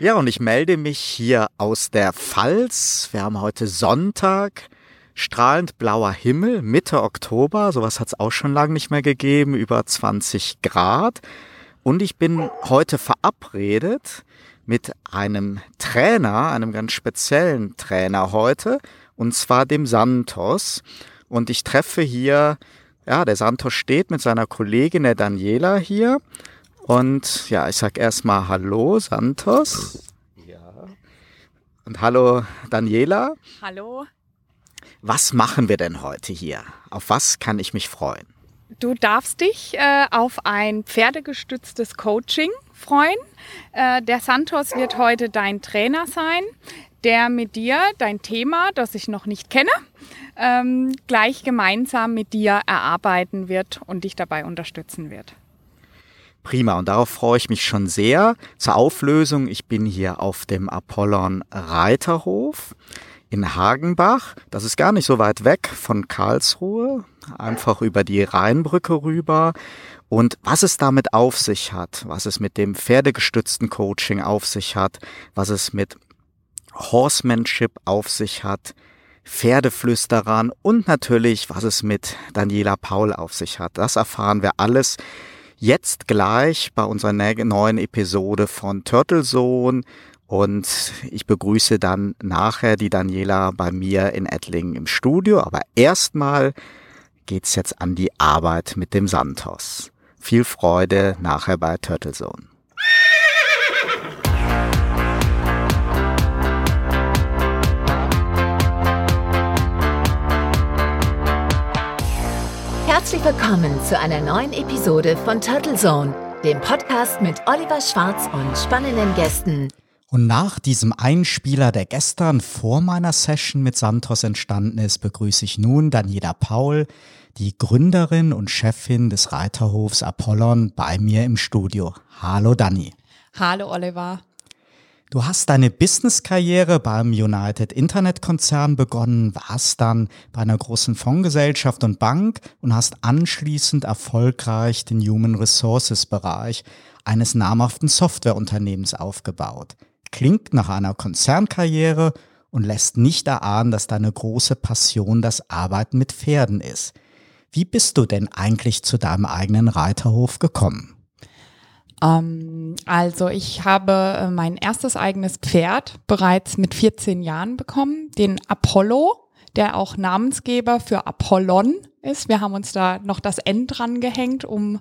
Ja, und ich melde mich hier aus der Pfalz. Wir haben heute Sonntag, strahlend blauer Himmel, Mitte Oktober. Sowas hat es auch schon lange nicht mehr gegeben, über 20 Grad. Und ich bin heute verabredet mit einem Trainer, einem ganz speziellen Trainer heute, und zwar dem Santos. Und ich treffe hier, ja, der Santos steht mit seiner Kollegin, der Daniela hier. Und ja, ich sag erstmal Hallo, Santos. Ja. Und hallo, Daniela. Hallo. Was machen wir denn heute hier? Auf was kann ich mich freuen? Du darfst dich äh, auf ein pferdegestütztes Coaching freuen. Äh, der Santos wird heute dein Trainer sein, der mit dir dein Thema, das ich noch nicht kenne, ähm, gleich gemeinsam mit dir erarbeiten wird und dich dabei unterstützen wird. Prima, und darauf freue ich mich schon sehr. Zur Auflösung, ich bin hier auf dem Apollon Reiterhof in Hagenbach. Das ist gar nicht so weit weg von Karlsruhe, einfach über die Rheinbrücke rüber. Und was es damit auf sich hat, was es mit dem pferdegestützten Coaching auf sich hat, was es mit Horsemanship auf sich hat, Pferdeflüsterern und natürlich, was es mit Daniela Paul auf sich hat. Das erfahren wir alles jetzt gleich bei unserer neuen Episode von Turtle Zone. Und ich begrüße dann nachher die Daniela bei mir in Ettlingen im Studio. Aber erstmal geht's jetzt an die Arbeit mit dem Santos. Viel Freude nachher bei Turtle Zone. Herzlich willkommen zu einer neuen Episode von Turtle Zone, dem Podcast mit Oliver Schwarz und spannenden Gästen. Und nach diesem Einspieler, der gestern vor meiner Session mit Santos entstanden ist, begrüße ich nun Daniela Paul, die Gründerin und Chefin des Reiterhofs Apollon, bei mir im Studio. Hallo Dani. Hallo Oliver. Du hast deine Business-Karriere beim United Internet Konzern begonnen, warst dann bei einer großen Fondsgesellschaft und Bank und hast anschließend erfolgreich den Human Resources Bereich eines namhaften Softwareunternehmens aufgebaut. Klingt nach einer Konzernkarriere und lässt nicht erahnen, dass deine große Passion das Arbeiten mit Pferden ist. Wie bist du denn eigentlich zu deinem eigenen Reiterhof gekommen? Ähm, also ich habe äh, mein erstes eigenes Pferd bereits mit 14 Jahren bekommen, den Apollo, der auch Namensgeber für Apollon ist. Wir haben uns da noch das N dran gehängt, um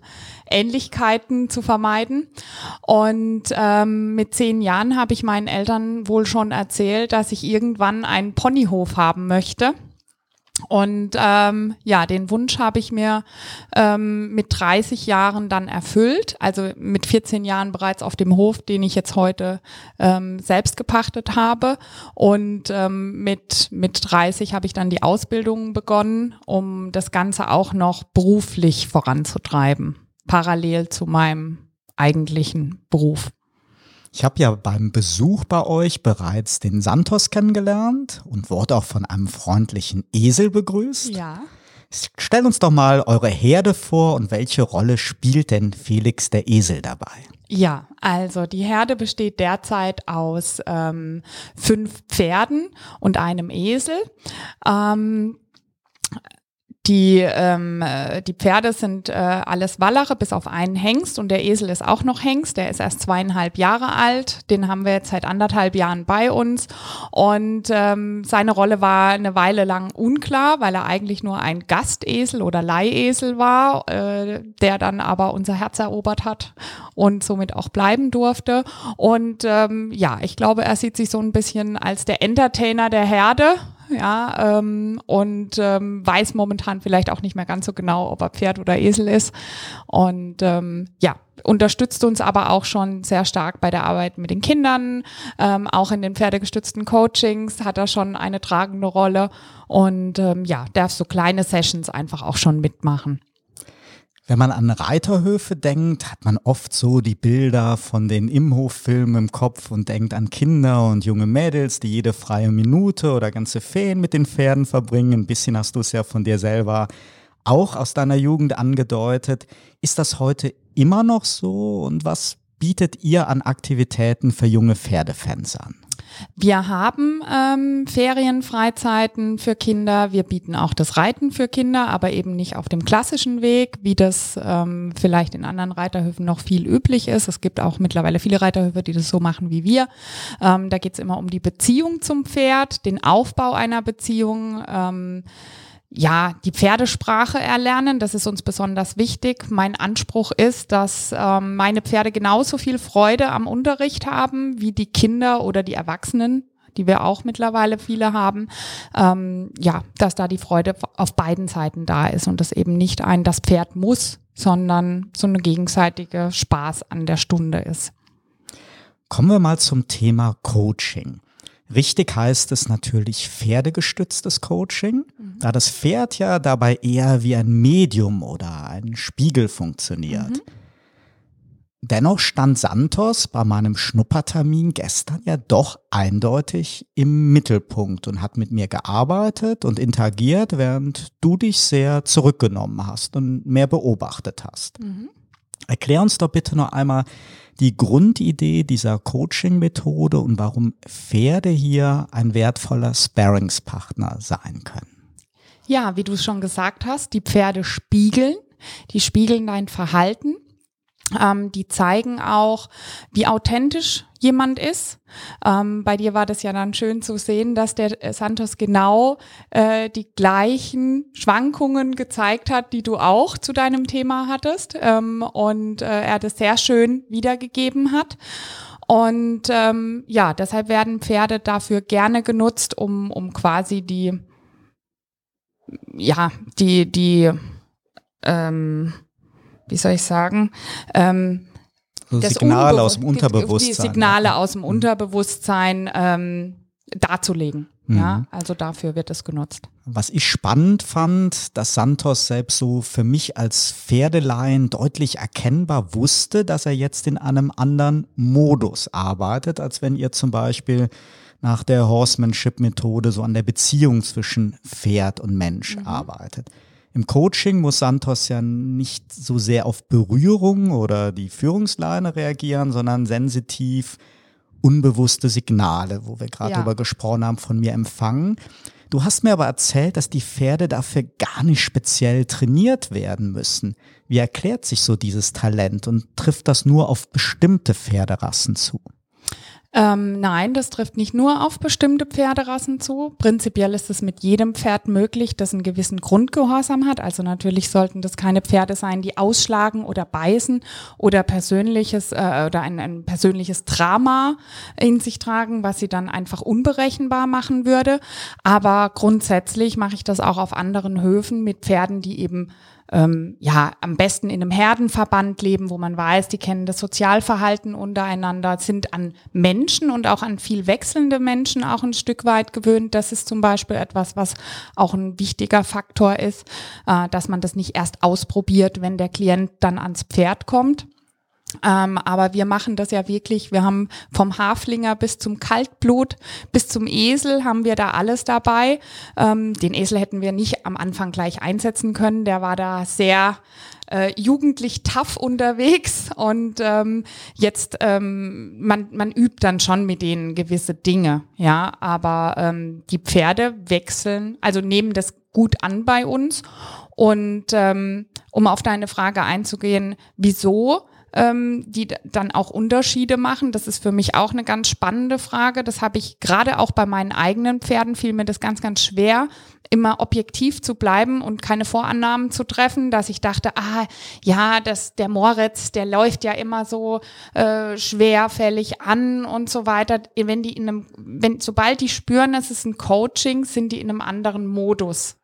Ähnlichkeiten zu vermeiden. Und ähm, mit zehn Jahren habe ich meinen Eltern wohl schon erzählt, dass ich irgendwann einen Ponyhof haben möchte. Und ähm, ja, den Wunsch habe ich mir ähm, mit 30 Jahren dann erfüllt, also mit 14 Jahren bereits auf dem Hof, den ich jetzt heute ähm, selbst gepachtet habe. Und ähm, mit, mit 30 habe ich dann die Ausbildung begonnen, um das Ganze auch noch beruflich voranzutreiben, parallel zu meinem eigentlichen Beruf. Ich habe ja beim Besuch bei euch bereits den Santos kennengelernt und wurde auch von einem freundlichen Esel begrüßt. Ja. Stell uns doch mal eure Herde vor und welche Rolle spielt denn Felix der Esel dabei? Ja, also die Herde besteht derzeit aus ähm, fünf Pferden und einem Esel. Ähm, die, ähm, äh, die Pferde sind äh, alles Wallere, bis auf einen Hengst und der Esel ist auch noch Hengst. Der ist erst zweieinhalb Jahre alt. Den haben wir jetzt seit anderthalb Jahren bei uns. Und ähm, seine Rolle war eine Weile lang unklar, weil er eigentlich nur ein Gastesel oder Leihesel war, äh, der dann aber unser Herz erobert hat und somit auch bleiben durfte. Und ähm, ja, ich glaube, er sieht sich so ein bisschen als der Entertainer der Herde ja, ähm, und ähm, weiß momentan vielleicht auch nicht mehr ganz so genau, ob er Pferd oder Esel ist. Und ähm, ja, unterstützt uns aber auch schon sehr stark bei der Arbeit mit den Kindern. Ähm, auch in den pferdegestützten Coachings hat er schon eine tragende Rolle und ähm, ja, darf so kleine Sessions einfach auch schon mitmachen. Wenn man an Reiterhöfe denkt, hat man oft so die Bilder von den Imhoffilmen im Kopf und denkt an Kinder und junge Mädels, die jede freie Minute oder ganze Ferien mit den Pferden verbringen. Ein bisschen hast du es ja von dir selber auch aus deiner Jugend angedeutet. Ist das heute immer noch so und was bietet ihr an Aktivitäten für junge Pferdefans an? Wir haben ähm, Ferienfreizeiten für Kinder. Wir bieten auch das Reiten für Kinder, aber eben nicht auf dem klassischen Weg, wie das ähm, vielleicht in anderen Reiterhöfen noch viel üblich ist. Es gibt auch mittlerweile viele Reiterhöfe, die das so machen wie wir. Ähm, da geht es immer um die Beziehung zum Pferd, den Aufbau einer Beziehung. Ähm, ja, die Pferdesprache erlernen. Das ist uns besonders wichtig. Mein Anspruch ist, dass ähm, meine Pferde genauso viel Freude am Unterricht haben wie die Kinder oder die Erwachsenen, die wir auch mittlerweile viele haben. Ähm, ja, dass da die Freude auf beiden Seiten da ist und das eben nicht ein, das Pferd muss, sondern so eine gegenseitige Spaß an der Stunde ist. Kommen wir mal zum Thema Coaching. Richtig heißt es natürlich pferdegestütztes Coaching, mhm. da das Pferd ja dabei eher wie ein Medium oder ein Spiegel funktioniert. Mhm. Dennoch stand Santos bei meinem Schnuppertermin gestern ja doch eindeutig im Mittelpunkt und hat mit mir gearbeitet und interagiert, während du dich sehr zurückgenommen hast und mehr beobachtet hast. Mhm. Erklär uns doch bitte noch einmal, die Grundidee dieser Coaching-Methode und warum Pferde hier ein wertvoller Sparringspartner sein können. Ja, wie du es schon gesagt hast, die Pferde spiegeln, die spiegeln dein Verhalten ähm, die zeigen auch, wie authentisch jemand ist. Ähm, bei dir war das ja dann schön zu sehen, dass der Santos genau äh, die gleichen Schwankungen gezeigt hat, die du auch zu deinem Thema hattest. Ähm, und äh, er das sehr schön wiedergegeben hat. Und ähm, ja, deshalb werden Pferde dafür gerne genutzt, um, um quasi die, ja, die, die, ähm, wie soll ich sagen, ähm, also Signale aus dem Unterbewusstsein. Die Signale aus dem. Unterbewusstsein ähm, darzulegen. Mhm. Ja, also dafür wird es genutzt. Was ich spannend fand, dass Santos selbst so für mich als Pferdelein deutlich erkennbar wusste, dass er jetzt in einem anderen Modus arbeitet, als wenn ihr zum Beispiel nach der Horsemanship-Methode so an der Beziehung zwischen Pferd und Mensch mhm. arbeitet. Im Coaching muss Santos ja nicht so sehr auf Berührung oder die Führungsleine reagieren, sondern sensitiv unbewusste Signale, wo wir gerade ja. darüber gesprochen haben, von mir empfangen. Du hast mir aber erzählt, dass die Pferde dafür gar nicht speziell trainiert werden müssen. Wie erklärt sich so dieses Talent und trifft das nur auf bestimmte Pferderassen zu? Ähm, nein, das trifft nicht nur auf bestimmte Pferderassen zu. Prinzipiell ist es mit jedem Pferd möglich, das einen gewissen Grundgehorsam hat. Also natürlich sollten das keine Pferde sein, die ausschlagen oder beißen oder persönliches äh, oder ein, ein persönliches Drama in sich tragen, was sie dann einfach unberechenbar machen würde. Aber grundsätzlich mache ich das auch auf anderen Höfen mit Pferden, die eben ähm, ja am besten in einem Herdenverband leben, wo man weiß, die kennen das Sozialverhalten untereinander, sind an Menschen und auch an viel wechselnde Menschen auch ein Stück weit gewöhnt. Das ist zum Beispiel etwas, was auch ein wichtiger Faktor ist, äh, dass man das nicht erst ausprobiert, wenn der Klient dann ans Pferd kommt. Ähm, aber wir machen das ja wirklich, wir haben vom Haflinger bis zum Kaltblut, bis zum Esel haben wir da alles dabei. Ähm, den Esel hätten wir nicht am Anfang gleich einsetzen können, der war da sehr äh, jugendlich tough unterwegs. Und ähm, jetzt ähm, man man übt dann schon mit denen gewisse Dinge, ja, aber ähm, die Pferde wechseln, also nehmen das gut an bei uns. Und ähm, um auf deine Frage einzugehen, wieso ähm, die dann auch Unterschiede machen. Das ist für mich auch eine ganz spannende Frage. Das habe ich gerade auch bei meinen eigenen Pferden, fiel mir das ganz, ganz schwer, immer objektiv zu bleiben und keine Vorannahmen zu treffen, dass ich dachte, ah, ja, das, der Moritz, der läuft ja immer so äh, schwerfällig an und so weiter. Wenn die in einem, wenn, sobald die spüren, es ist ein Coaching, sind die in einem anderen Modus.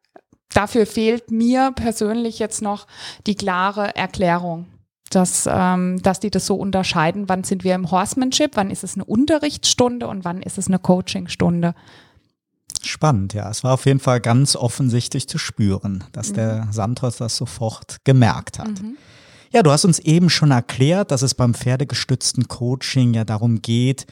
Dafür fehlt mir persönlich jetzt noch die klare Erklärung dass, ähm, dass die das so unterscheiden, wann sind wir im Horsemanship, wann ist es eine Unterrichtsstunde und wann ist es eine Coachingstunde. Spannend, ja. Es war auf jeden Fall ganz offensichtlich zu spüren, dass mhm. der Santos das sofort gemerkt hat. Mhm. Ja, du hast uns eben schon erklärt, dass es beim pferdegestützten Coaching ja darum geht,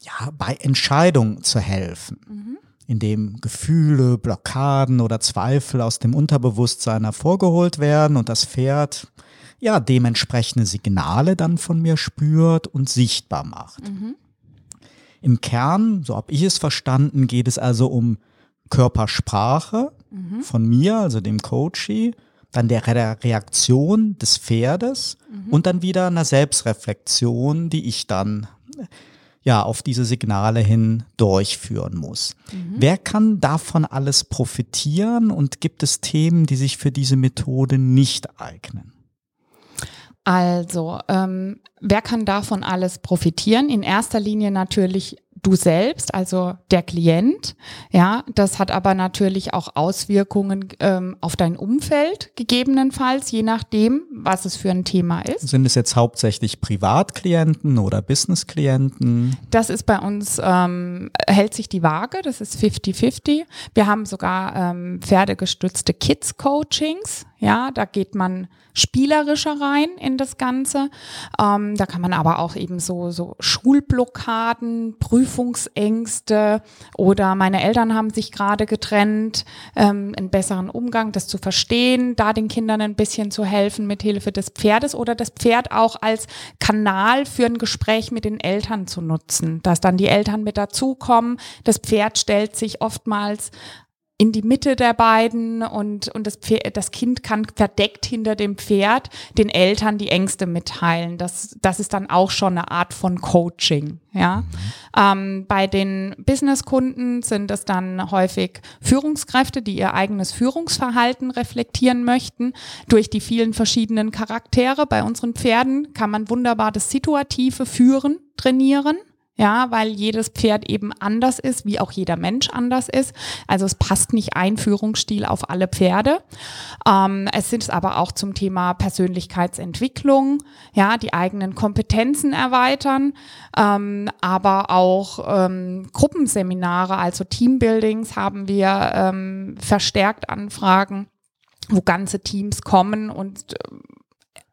ja, bei Entscheidungen zu helfen, mhm. indem Gefühle, Blockaden oder Zweifel aus dem Unterbewusstsein hervorgeholt werden und das Pferd ja dementsprechende Signale dann von mir spürt und sichtbar macht. Im Kern, so habe ich es verstanden, geht es also um Körpersprache von mir, also dem Coachee, dann der Re Reaktion des Pferdes und dann wieder einer Selbstreflexion, die ich dann ja auf diese Signale hin durchführen muss. Wer kann davon alles profitieren und gibt es Themen, die sich für diese Methode nicht eignen? Also, ähm, wer kann davon alles profitieren? In erster Linie natürlich du selbst, also der Klient. Ja, das hat aber natürlich auch Auswirkungen ähm, auf dein Umfeld, gegebenenfalls, je nachdem, was es für ein Thema ist. Sind es jetzt hauptsächlich Privatklienten oder Businessklienten? Das ist bei uns, ähm, hält sich die Waage, das ist 50-50. Wir haben sogar ähm, pferdegestützte Kids-Coachings. Ja, da geht man spielerischer rein in das Ganze. Ähm, da kann man aber auch eben so, so Schulblockaden, Prüfungsängste oder meine Eltern haben sich gerade getrennt, ähm, einen besseren Umgang, das zu verstehen, da den Kindern ein bisschen zu helfen mit Hilfe des Pferdes oder das Pferd auch als Kanal für ein Gespräch mit den Eltern zu nutzen, dass dann die Eltern mit dazukommen. Das Pferd stellt sich oftmals in die Mitte der beiden und, und das, Pferd, das Kind kann verdeckt hinter dem Pferd den Eltern die Ängste mitteilen. Das, das ist dann auch schon eine Art von Coaching. Ja? Ähm, bei den Businesskunden sind es dann häufig Führungskräfte, die ihr eigenes Führungsverhalten reflektieren möchten. Durch die vielen verschiedenen Charaktere bei unseren Pferden kann man wunderbar das situative Führen trainieren. Ja, weil jedes Pferd eben anders ist, wie auch jeder Mensch anders ist. Also es passt nicht ein Führungsstil auf alle Pferde. Ähm, es sind aber auch zum Thema Persönlichkeitsentwicklung, ja, die eigenen Kompetenzen erweitern, ähm, aber auch ähm, Gruppenseminare, also Teambuildings haben wir ähm, verstärkt Anfragen wo ganze Teams kommen und äh,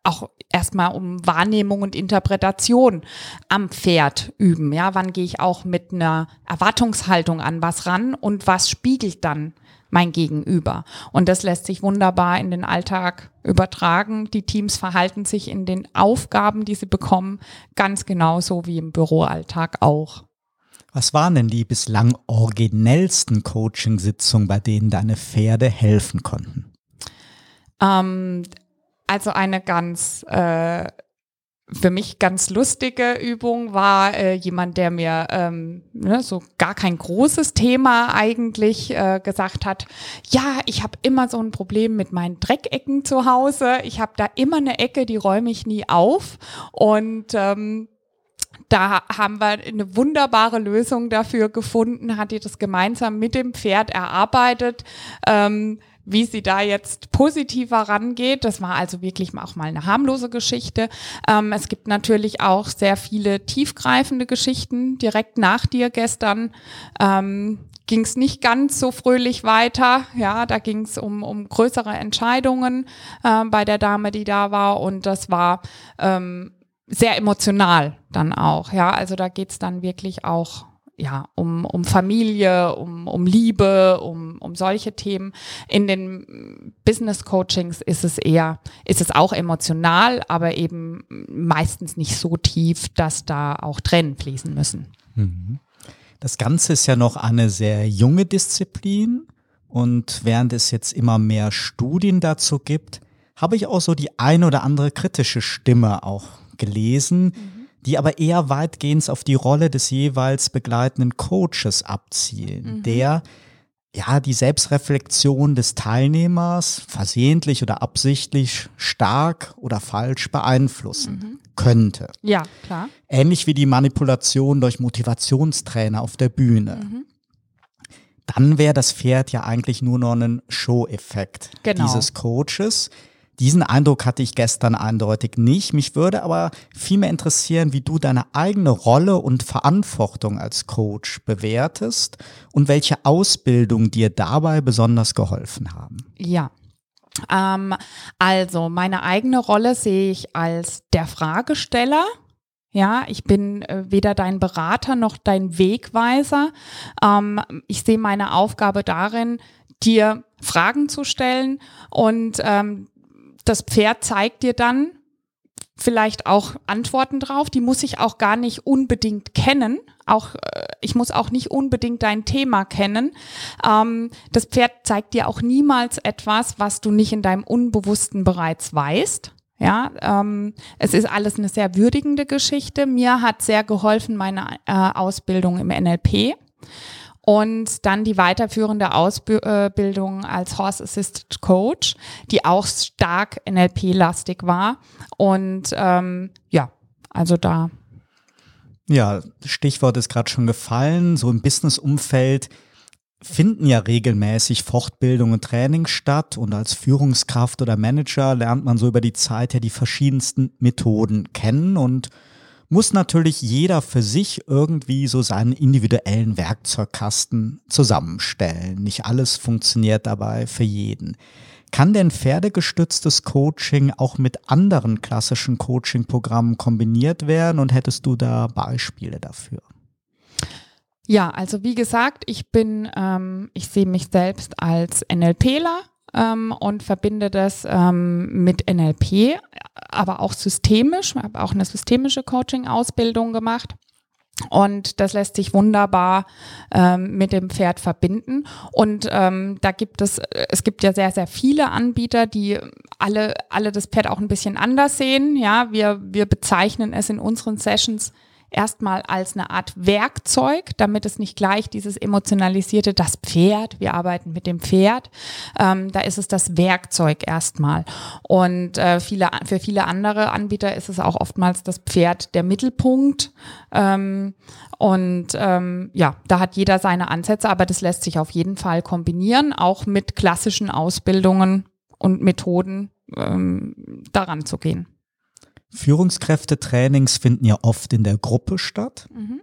auch erstmal um Wahrnehmung und Interpretation am Pferd üben. Ja, wann gehe ich auch mit einer Erwartungshaltung an was ran und was spiegelt dann mein Gegenüber? Und das lässt sich wunderbar in den Alltag übertragen. Die Teams verhalten sich in den Aufgaben, die sie bekommen, ganz genauso wie im Büroalltag auch. Was waren denn die bislang originellsten Coaching-Sitzungen, bei denen deine Pferde helfen konnten? Ähm, also eine ganz äh, für mich ganz lustige Übung war äh, jemand, der mir ähm, ne, so gar kein großes Thema eigentlich äh, gesagt hat, ja, ich habe immer so ein Problem mit meinen Dreckecken zu Hause. Ich habe da immer eine Ecke, die räume ich nie auf. Und ähm, da haben wir eine wunderbare Lösung dafür gefunden, hat die das gemeinsam mit dem Pferd erarbeitet. Ähm, wie sie da jetzt positiver rangeht. Das war also wirklich auch mal eine harmlose Geschichte. Ähm, es gibt natürlich auch sehr viele tiefgreifende Geschichten. Direkt nach dir gestern ähm, ging es nicht ganz so fröhlich weiter. Ja, da ging es um, um größere Entscheidungen äh, bei der Dame, die da war. Und das war ähm, sehr emotional dann auch. Ja, also da geht's dann wirklich auch ja, um, um Familie, um, um Liebe, um, um solche Themen. In den Business Coachings ist es eher, ist es auch emotional, aber eben meistens nicht so tief, dass da auch Tränen fließen müssen. Mhm. Das Ganze ist ja noch eine sehr junge Disziplin und während es jetzt immer mehr Studien dazu gibt, habe ich auch so die ein oder andere kritische Stimme auch gelesen. Mhm die aber eher weitgehend auf die Rolle des jeweils begleitenden Coaches abzielen, mhm. der ja die Selbstreflexion des Teilnehmers versehentlich oder absichtlich stark oder falsch beeinflussen mhm. könnte. Ja, klar. Ähnlich wie die Manipulation durch Motivationstrainer auf der Bühne. Mhm. Dann wäre das Pferd ja eigentlich nur noch ein Show-Effekt genau. dieses Coaches, diesen Eindruck hatte ich gestern eindeutig nicht. Mich würde aber vielmehr interessieren, wie du deine eigene Rolle und Verantwortung als Coach bewertest und welche Ausbildung dir dabei besonders geholfen haben. Ja. Ähm, also meine eigene Rolle sehe ich als der Fragesteller. Ja, ich bin äh, weder dein Berater noch dein Wegweiser. Ähm, ich sehe meine Aufgabe darin, dir Fragen zu stellen und ähm, das Pferd zeigt dir dann vielleicht auch Antworten drauf. Die muss ich auch gar nicht unbedingt kennen. Auch äh, ich muss auch nicht unbedingt dein Thema kennen. Ähm, das Pferd zeigt dir auch niemals etwas, was du nicht in deinem Unbewussten bereits weißt. Ja, ähm, es ist alles eine sehr würdigende Geschichte. Mir hat sehr geholfen meine äh, Ausbildung im NLP und dann die weiterführende Ausbildung als Horse Assisted Coach, die auch stark NLP-lastig war. Und ähm, ja, also da. Ja, Stichwort ist gerade schon gefallen. So im Business-Umfeld finden ja regelmäßig Fortbildungen und Trainings statt und als Führungskraft oder Manager lernt man so über die Zeit ja die verschiedensten Methoden kennen und muss natürlich jeder für sich irgendwie so seinen individuellen Werkzeugkasten zusammenstellen. Nicht alles funktioniert dabei für jeden. Kann denn pferdegestütztes Coaching auch mit anderen klassischen Coaching-Programmen kombiniert werden und hättest du da Beispiele dafür? Ja, also wie gesagt, ich bin, ähm, ich sehe mich selbst als NLPler ähm, und verbinde das ähm, mit NLP, aber auch systemisch. Ich habe auch eine systemische Coaching-Ausbildung gemacht. Und das lässt sich wunderbar ähm, mit dem Pferd verbinden. Und ähm, da gibt es, es gibt ja sehr, sehr viele Anbieter, die alle, alle das Pferd auch ein bisschen anders sehen. Ja, wir, wir bezeichnen es in unseren Sessions erstmal als eine Art Werkzeug, damit es nicht gleich dieses emotionalisierte, das Pferd, wir arbeiten mit dem Pferd, ähm, da ist es das Werkzeug erstmal. Und äh, viele, für viele andere Anbieter ist es auch oftmals das Pferd der Mittelpunkt. Ähm, und ähm, ja, da hat jeder seine Ansätze, aber das lässt sich auf jeden Fall kombinieren, auch mit klassischen Ausbildungen und Methoden ähm, daran zu gehen. Führungskräftetrainings finden ja oft in der Gruppe statt. Mhm.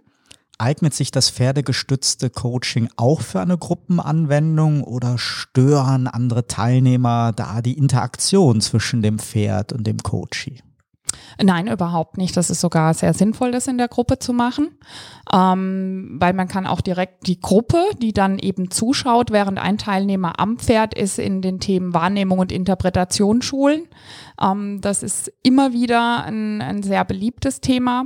Eignet sich das pferdegestützte Coaching auch für eine Gruppenanwendung oder stören andere Teilnehmer da die Interaktion zwischen dem Pferd und dem Coachie? Nein, überhaupt nicht. Das ist sogar sehr sinnvoll, das in der Gruppe zu machen, ähm, weil man kann auch direkt die Gruppe, die dann eben zuschaut, während ein Teilnehmer am Pferd ist, in den Themen Wahrnehmung und Interpretation schulen. Ähm, das ist immer wieder ein, ein sehr beliebtes Thema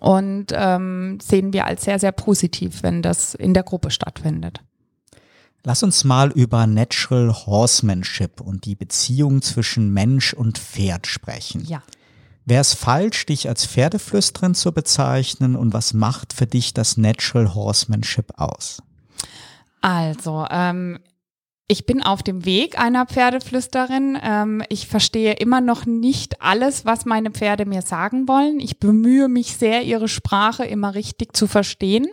und ähm, sehen wir als sehr, sehr positiv, wenn das in der Gruppe stattfindet. Lass uns mal über Natural Horsemanship und die Beziehung zwischen Mensch und Pferd sprechen. Ja. Wäre es falsch, dich als Pferdeflüsterin zu bezeichnen und was macht für dich das Natural Horsemanship aus? Also, ähm, ich bin auf dem Weg einer Pferdeflüsterin. Ähm, ich verstehe immer noch nicht alles, was meine Pferde mir sagen wollen. Ich bemühe mich sehr, ihre Sprache immer richtig zu verstehen.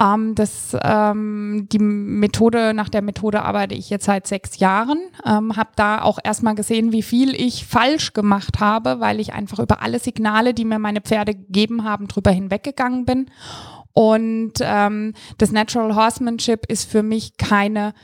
Ähm, das, ähm, die Methode, nach der Methode arbeite ich jetzt seit sechs Jahren. Ähm, habe da auch erstmal gesehen, wie viel ich falsch gemacht habe, weil ich einfach über alle Signale, die mir meine Pferde gegeben haben, drüber hinweggegangen bin. Und ähm, das Natural Horsemanship ist für mich keine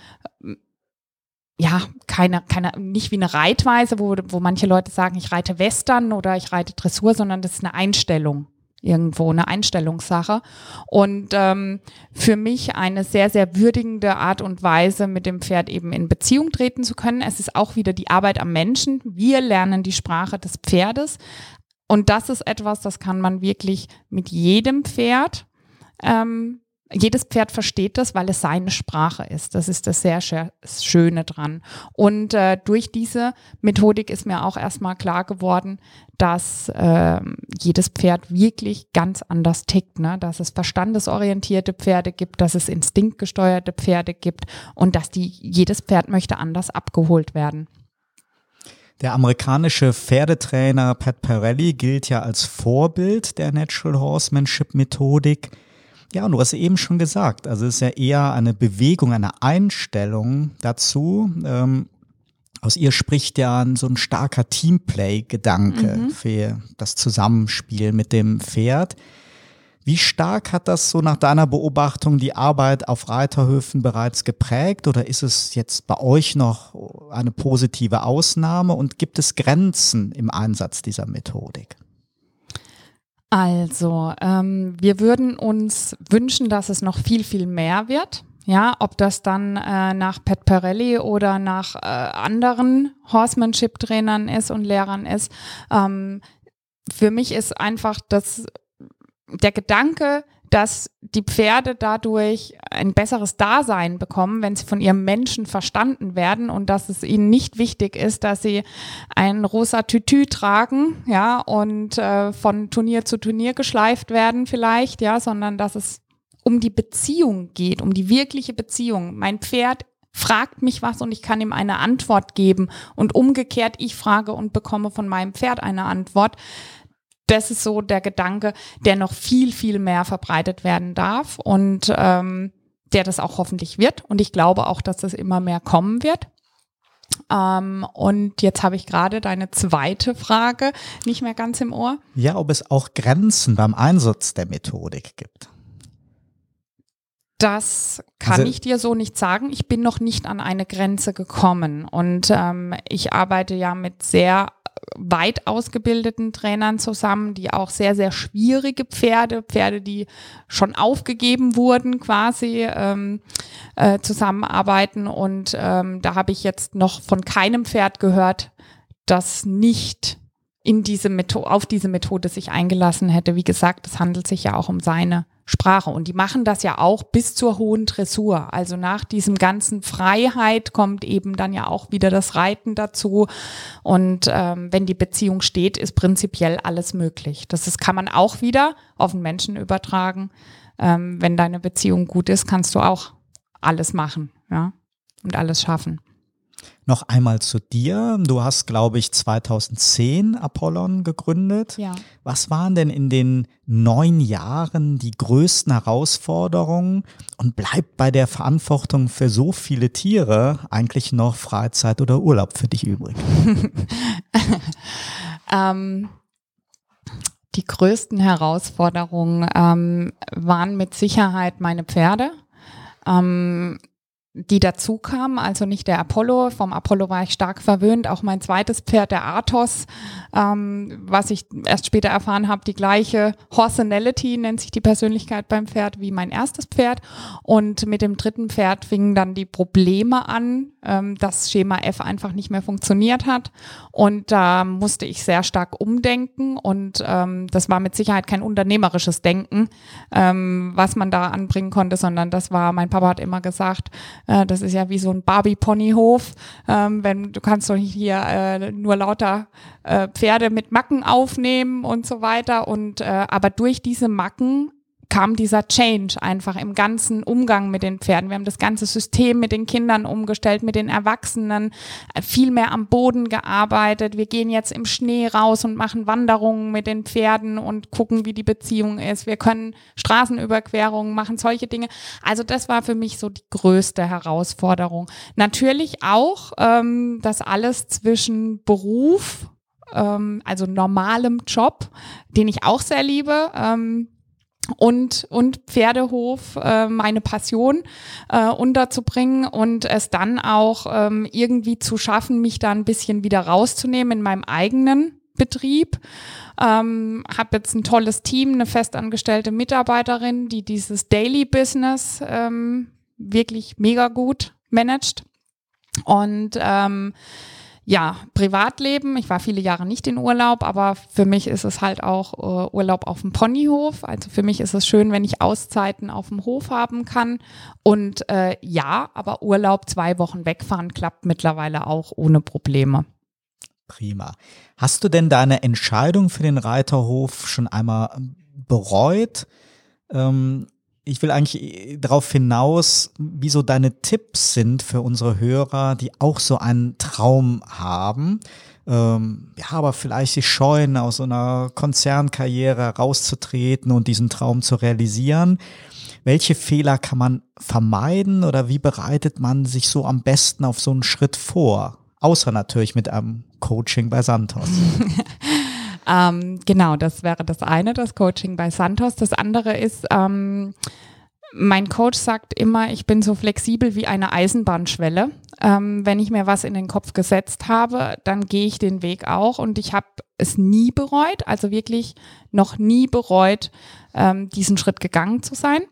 ja, keine, keine, nicht wie eine Reitweise, wo, wo manche Leute sagen, ich reite Western oder ich reite Dressur, sondern das ist eine Einstellung irgendwo eine Einstellungssache und ähm, für mich eine sehr, sehr würdigende Art und Weise, mit dem Pferd eben in Beziehung treten zu können. Es ist auch wieder die Arbeit am Menschen. Wir lernen die Sprache des Pferdes und das ist etwas, das kann man wirklich mit jedem Pferd ähm, jedes Pferd versteht das, weil es seine Sprache ist. Das ist das sehr Schöne dran. Und äh, durch diese Methodik ist mir auch erstmal klar geworden, dass äh, jedes Pferd wirklich ganz anders tickt. Ne? Dass es verstandesorientierte Pferde gibt, dass es instinktgesteuerte Pferde gibt und dass die, jedes Pferd möchte anders abgeholt werden. Der amerikanische Pferdetrainer Pat Pirelli gilt ja als Vorbild der Natural Horsemanship Methodik. Ja, und du hast eben schon gesagt, also es ist ja eher eine Bewegung, eine Einstellung dazu. Ähm, aus ihr spricht ja so ein starker Teamplay-Gedanke mhm. für das Zusammenspiel mit dem Pferd. Wie stark hat das so nach deiner Beobachtung die Arbeit auf Reiterhöfen bereits geprägt oder ist es jetzt bei euch noch eine positive Ausnahme und gibt es Grenzen im Einsatz dieser Methodik? Also, ähm, wir würden uns wünschen, dass es noch viel, viel mehr wird. Ja, ob das dann äh, nach Pat Pirelli oder nach äh, anderen Horsemanship-Trainern ist und Lehrern ist. Ähm, für mich ist einfach das, der Gedanke, dass die Pferde dadurch ein besseres Dasein bekommen, wenn sie von ihrem Menschen verstanden werden und dass es ihnen nicht wichtig ist, dass sie ein rosa Tütü tragen, ja, und äh, von Turnier zu Turnier geschleift werden vielleicht, ja, sondern dass es um die Beziehung geht, um die wirkliche Beziehung. Mein Pferd fragt mich was und ich kann ihm eine Antwort geben und umgekehrt ich frage und bekomme von meinem Pferd eine Antwort das ist so der Gedanke, der noch viel, viel mehr verbreitet werden darf und ähm, der das auch hoffentlich wird. Und ich glaube auch, dass das immer mehr kommen wird. Ähm, und jetzt habe ich gerade deine zweite Frage nicht mehr ganz im Ohr. Ja, ob es auch Grenzen beim Einsatz der Methodik gibt. Das kann also, ich dir so nicht sagen. Ich bin noch nicht an eine Grenze gekommen und ähm, ich arbeite ja mit sehr weit ausgebildeten Trainern zusammen, die auch sehr, sehr schwierige Pferde, Pferde, die schon aufgegeben wurden, quasi ähm, äh, zusammenarbeiten. Und ähm, da habe ich jetzt noch von keinem Pferd gehört, das nicht in diese Methode, auf diese Methode sich eingelassen hätte. Wie gesagt, es handelt sich ja auch um seine Sprache. Und die machen das ja auch bis zur hohen Dressur. Also nach diesem ganzen Freiheit kommt eben dann ja auch wieder das Reiten dazu. Und ähm, wenn die Beziehung steht, ist prinzipiell alles möglich. Das ist, kann man auch wieder auf den Menschen übertragen. Ähm, wenn deine Beziehung gut ist, kannst du auch alles machen, ja, und alles schaffen. Noch einmal zu dir. Du hast, glaube ich, 2010 Apollon gegründet. Ja. Was waren denn in den neun Jahren die größten Herausforderungen und bleibt bei der Verantwortung für so viele Tiere eigentlich noch Freizeit oder Urlaub für dich übrig? ähm, die größten Herausforderungen ähm, waren mit Sicherheit meine Pferde. Ähm, die dazu kamen, also nicht der Apollo. Vom Apollo war ich stark verwöhnt. Auch mein zweites Pferd, der Athos, ähm, was ich erst später erfahren habe, die gleiche Horsenality nennt sich die Persönlichkeit beim Pferd wie mein erstes Pferd. Und mit dem dritten Pferd fingen dann die Probleme an, ähm, dass Schema F einfach nicht mehr funktioniert hat. Und da musste ich sehr stark umdenken. Und ähm, das war mit Sicherheit kein unternehmerisches Denken, ähm, was man da anbringen konnte, sondern das war, mein Papa hat immer gesagt, äh, das ist ja wie so ein Barbie-Ponyhof. Ähm, wenn du kannst doch hier äh, nur lauter äh, Pferde mit Macken aufnehmen und so weiter. Und äh, aber durch diese Macken kam dieser Change einfach im ganzen Umgang mit den Pferden. Wir haben das ganze System mit den Kindern umgestellt, mit den Erwachsenen, äh, viel mehr am Boden gearbeitet. Wir gehen jetzt im Schnee raus und machen Wanderungen mit den Pferden und gucken, wie die Beziehung ist. Wir können Straßenüberquerungen machen, solche Dinge. Also das war für mich so die größte Herausforderung. Natürlich auch ähm, das alles zwischen Beruf, ähm, also normalem Job, den ich auch sehr liebe, ähm, und, und Pferdehof äh, meine Passion äh, unterzubringen und es dann auch ähm, irgendwie zu schaffen, mich da ein bisschen wieder rauszunehmen in meinem eigenen Betrieb. Ähm, habe jetzt ein tolles Team, eine festangestellte Mitarbeiterin, die dieses Daily Business ähm, wirklich mega gut managt. Und ähm, ja, Privatleben. Ich war viele Jahre nicht in Urlaub, aber für mich ist es halt auch äh, Urlaub auf dem Ponyhof. Also für mich ist es schön, wenn ich Auszeiten auf dem Hof haben kann. Und äh, ja, aber Urlaub zwei Wochen wegfahren klappt mittlerweile auch ohne Probleme. Prima. Hast du denn deine Entscheidung für den Reiterhof schon einmal bereut? Ähm, ich will eigentlich äh, darauf hinaus, wie so deine Tipps sind für unsere Hörer, die auch so einen Traum haben. Ähm, ja, aber vielleicht sich scheuen, aus so einer Konzernkarriere rauszutreten und diesen Traum zu realisieren. Welche Fehler kann man vermeiden oder wie bereitet man sich so am besten auf so einen Schritt vor? Außer natürlich mit einem Coaching bei Santos. Ähm, genau, das wäre das eine, das Coaching bei Santos. Das andere ist, ähm, mein Coach sagt immer, ich bin so flexibel wie eine Eisenbahnschwelle. Ähm, wenn ich mir was in den Kopf gesetzt habe, dann gehe ich den Weg auch und ich habe es nie bereut, also wirklich noch nie bereut, ähm, diesen Schritt gegangen zu sein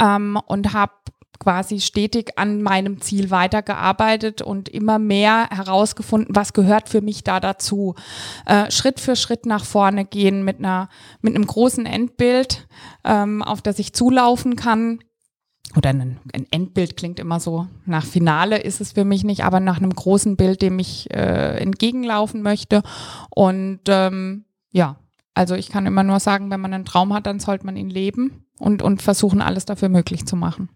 ähm, und habe quasi stetig an meinem Ziel weitergearbeitet und immer mehr herausgefunden, was gehört für mich da dazu. Äh, Schritt für Schritt nach vorne gehen mit einer mit einem großen Endbild, ähm, auf das ich zulaufen kann. Oder ein, ein, Endbild klingt immer so nach Finale ist es für mich nicht, aber nach einem großen Bild, dem ich äh, entgegenlaufen möchte. Und ähm, ja, also ich kann immer nur sagen, wenn man einen Traum hat, dann sollte man ihn leben und, und versuchen, alles dafür möglich zu machen.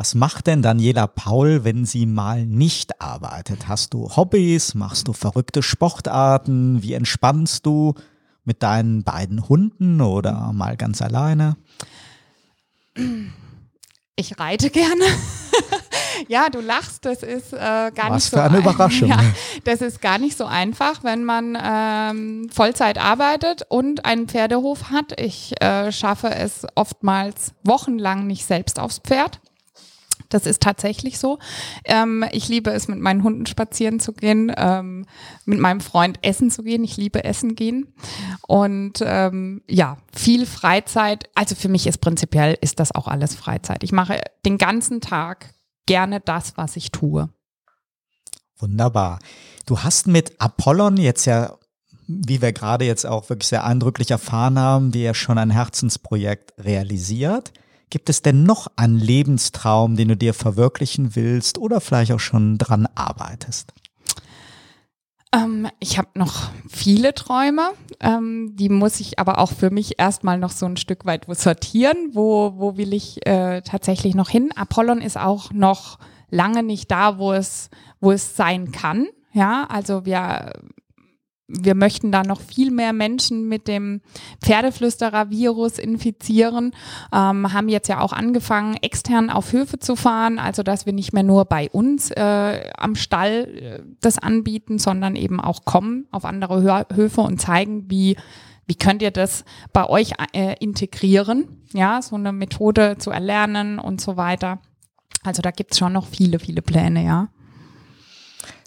Was macht denn Daniela Paul, wenn sie mal nicht arbeitet? Hast du Hobbys? Machst du verrückte Sportarten? Wie entspannst du mit deinen beiden Hunden oder mal ganz alleine? Ich reite gerne. ja, du lachst, das ist äh, gar Was nicht so. für eine Überraschung. Ja, das ist gar nicht so einfach, wenn man ähm, Vollzeit arbeitet und einen Pferdehof hat. Ich äh, schaffe es oftmals wochenlang nicht selbst aufs Pferd. Das ist tatsächlich so. Ähm, ich liebe es, mit meinen Hunden spazieren zu gehen, ähm, mit meinem Freund essen zu gehen. Ich liebe Essen gehen. Und ähm, ja, viel Freizeit. Also für mich ist prinzipiell ist das auch alles Freizeit. Ich mache den ganzen Tag gerne das, was ich tue. Wunderbar. Du hast mit Apollon jetzt ja, wie wir gerade jetzt auch wirklich sehr eindrücklich erfahren haben, dir ja schon ein Herzensprojekt realisiert. Gibt es denn noch einen Lebenstraum, den du dir verwirklichen willst oder vielleicht auch schon dran arbeitest? Ähm, ich habe noch viele Träume, ähm, die muss ich aber auch für mich erstmal noch so ein Stück weit sortieren. Wo, wo will ich äh, tatsächlich noch hin? Apollon ist auch noch lange nicht da, wo es, wo es sein kann. Ja, also wir wir möchten da noch viel mehr Menschen mit dem Pferdeflüsterer-Virus infizieren, ähm, haben jetzt ja auch angefangen, extern auf Höfe zu fahren, also dass wir nicht mehr nur bei uns äh, am Stall äh, das anbieten, sondern eben auch kommen auf andere Hö Höfe und zeigen, wie wie könnt ihr das bei euch äh, integrieren, ja, so eine Methode zu erlernen und so weiter. Also da gibt's schon noch viele, viele Pläne, ja.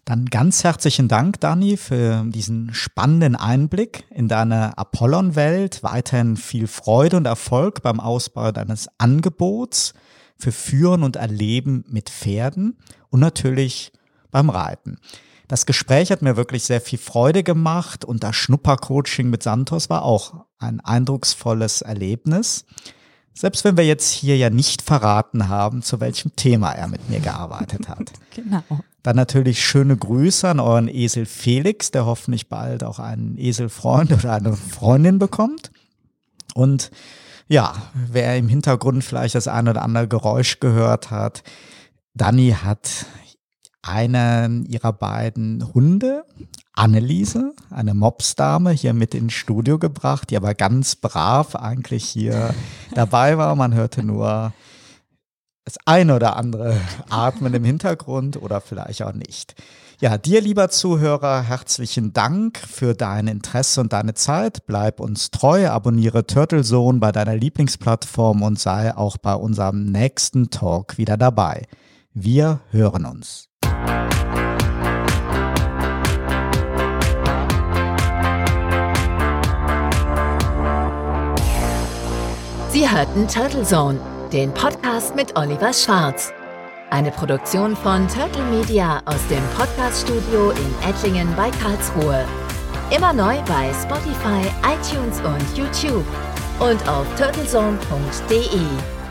Dann ganz herzlichen Dank, Dani, für diesen spannenden Einblick in deine Apollon-Welt. Weiterhin viel Freude und Erfolg beim Ausbau deines Angebots für Führen und Erleben mit Pferden und natürlich beim Reiten. Das Gespräch hat mir wirklich sehr viel Freude gemacht und das Schnuppercoaching mit Santos war auch ein eindrucksvolles Erlebnis. Selbst wenn wir jetzt hier ja nicht verraten haben, zu welchem Thema er mit mir gearbeitet hat. Genau. Dann natürlich schöne Grüße an euren Esel Felix, der hoffentlich bald auch einen Eselfreund oder eine Freundin bekommt. Und ja, wer im Hintergrund vielleicht das ein oder andere Geräusch gehört hat, Dani hat einen ihrer beiden Hunde, Anneliese, eine Mopsdame, hier mit ins Studio gebracht, die aber ganz brav eigentlich hier dabei war. Man hörte nur das eine oder andere Atmen im Hintergrund oder vielleicht auch nicht. Ja, dir, lieber Zuhörer, herzlichen Dank für dein Interesse und deine Zeit. Bleib uns treu, abonniere Turtle Zone bei deiner Lieblingsplattform und sei auch bei unserem nächsten Talk wieder dabei. Wir hören uns. Sie hörten Turtle Zone den Podcast mit Oliver Schwarz. Eine Produktion von Turtle Media aus dem Podcaststudio in Ettlingen bei Karlsruhe. Immer neu bei Spotify, iTunes und YouTube und auf turtlezone.de.